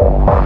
you.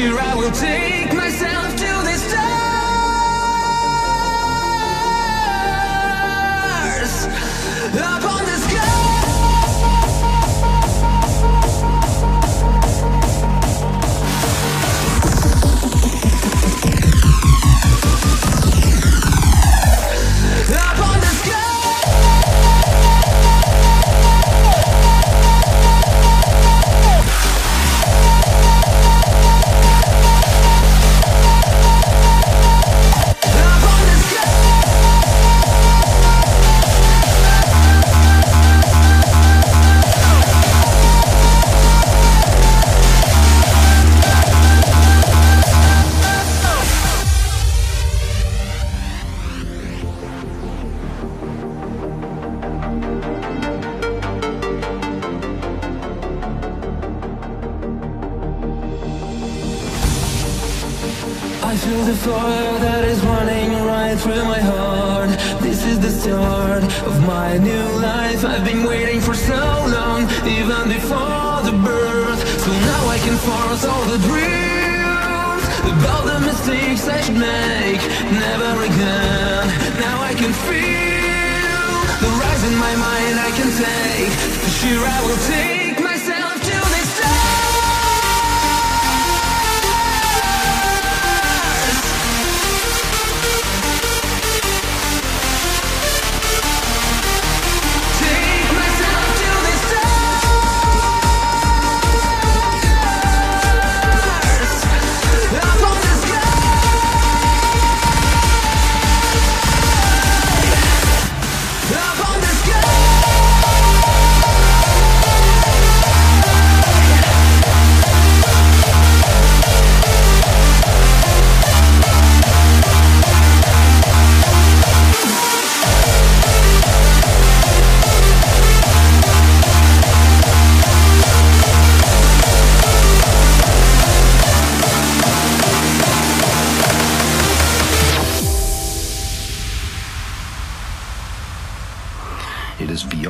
future I will take myself take. Sure, I will take.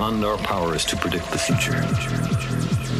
beyond our powers to predict the future.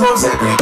Christmas every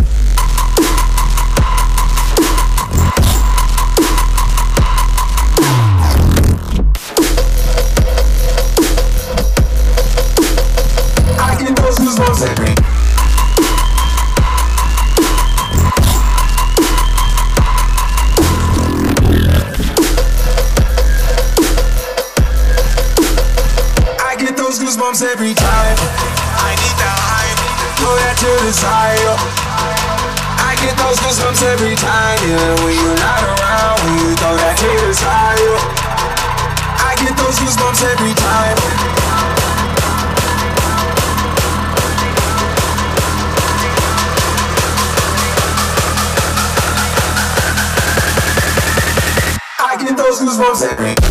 every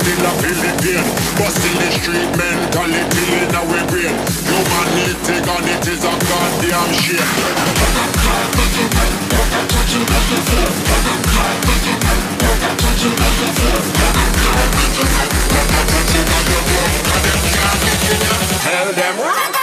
still a Philippine. Busting the street mentality in our brain. Humanity God it is a goddamn shame. Hell them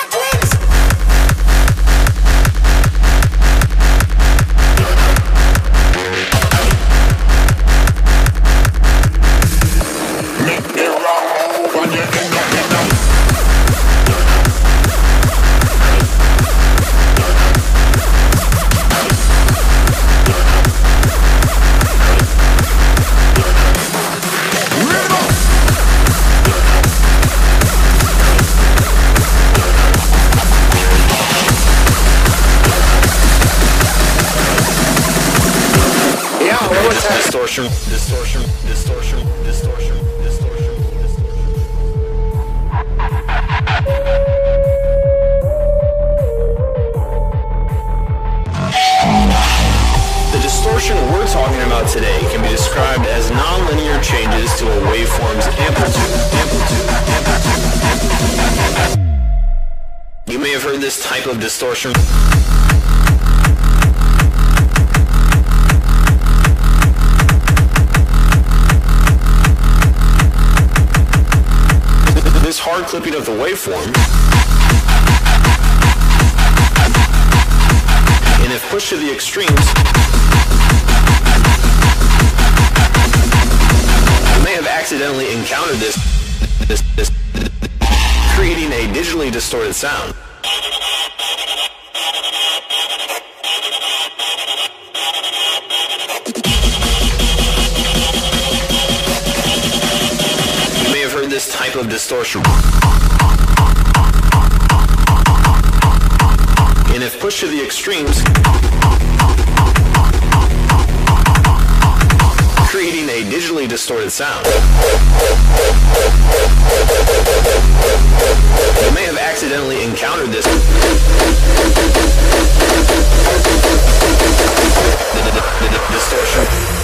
Distortion, distortion, distortion, distortion, distortion. The distortion we're talking about today can be described as nonlinear changes to a waveform's amplitude, amplitude, amplitude, amplitude. You may have heard this type of distortion. Hard clipping of the waveform and if pushed to the extremes, you may have accidentally encountered this, this, this, creating a digitally distorted sound. Of distortion. And if pushed to the extremes, creating a digitally distorted sound. You may have accidentally encountered this. Distortion.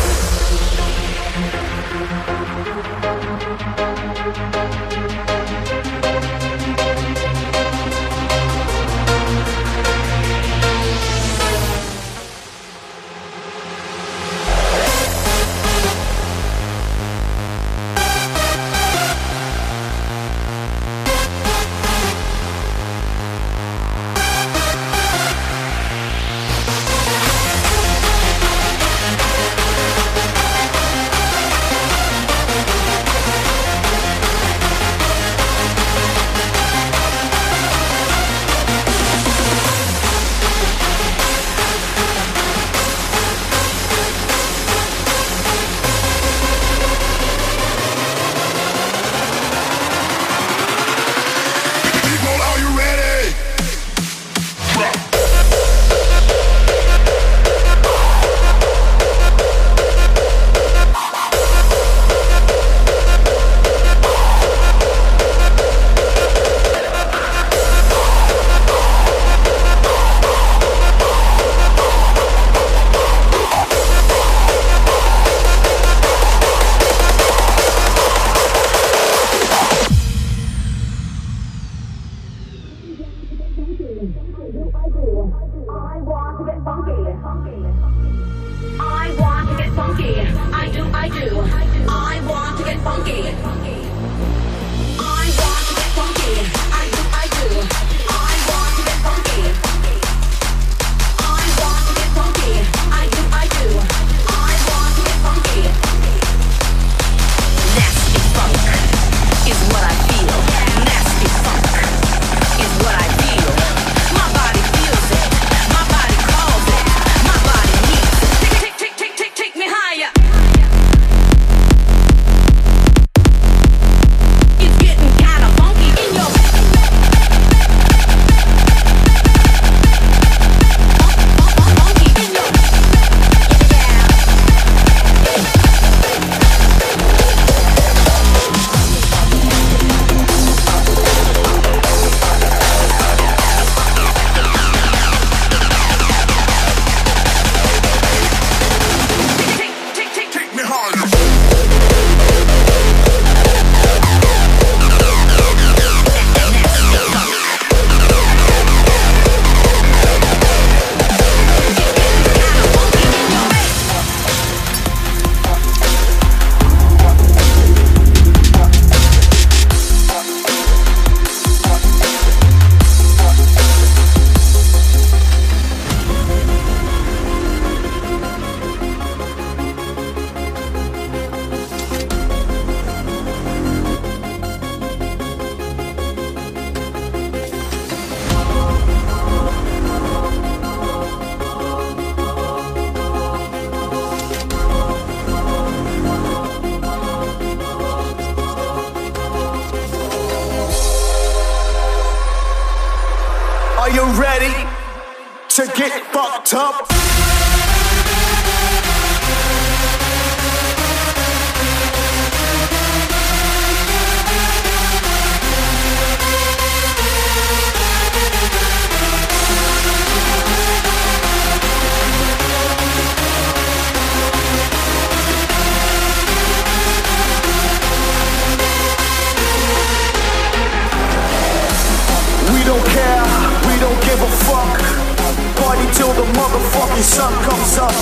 Motherfucking sun comes up.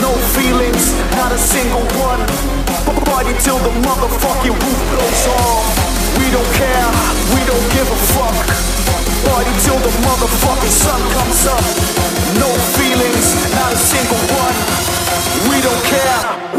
No feelings, not a single one. Party till the motherfucking roof blows off. We don't care, we don't give a fuck. Party till the motherfucking sun comes up. No feelings, not a single one. We don't care,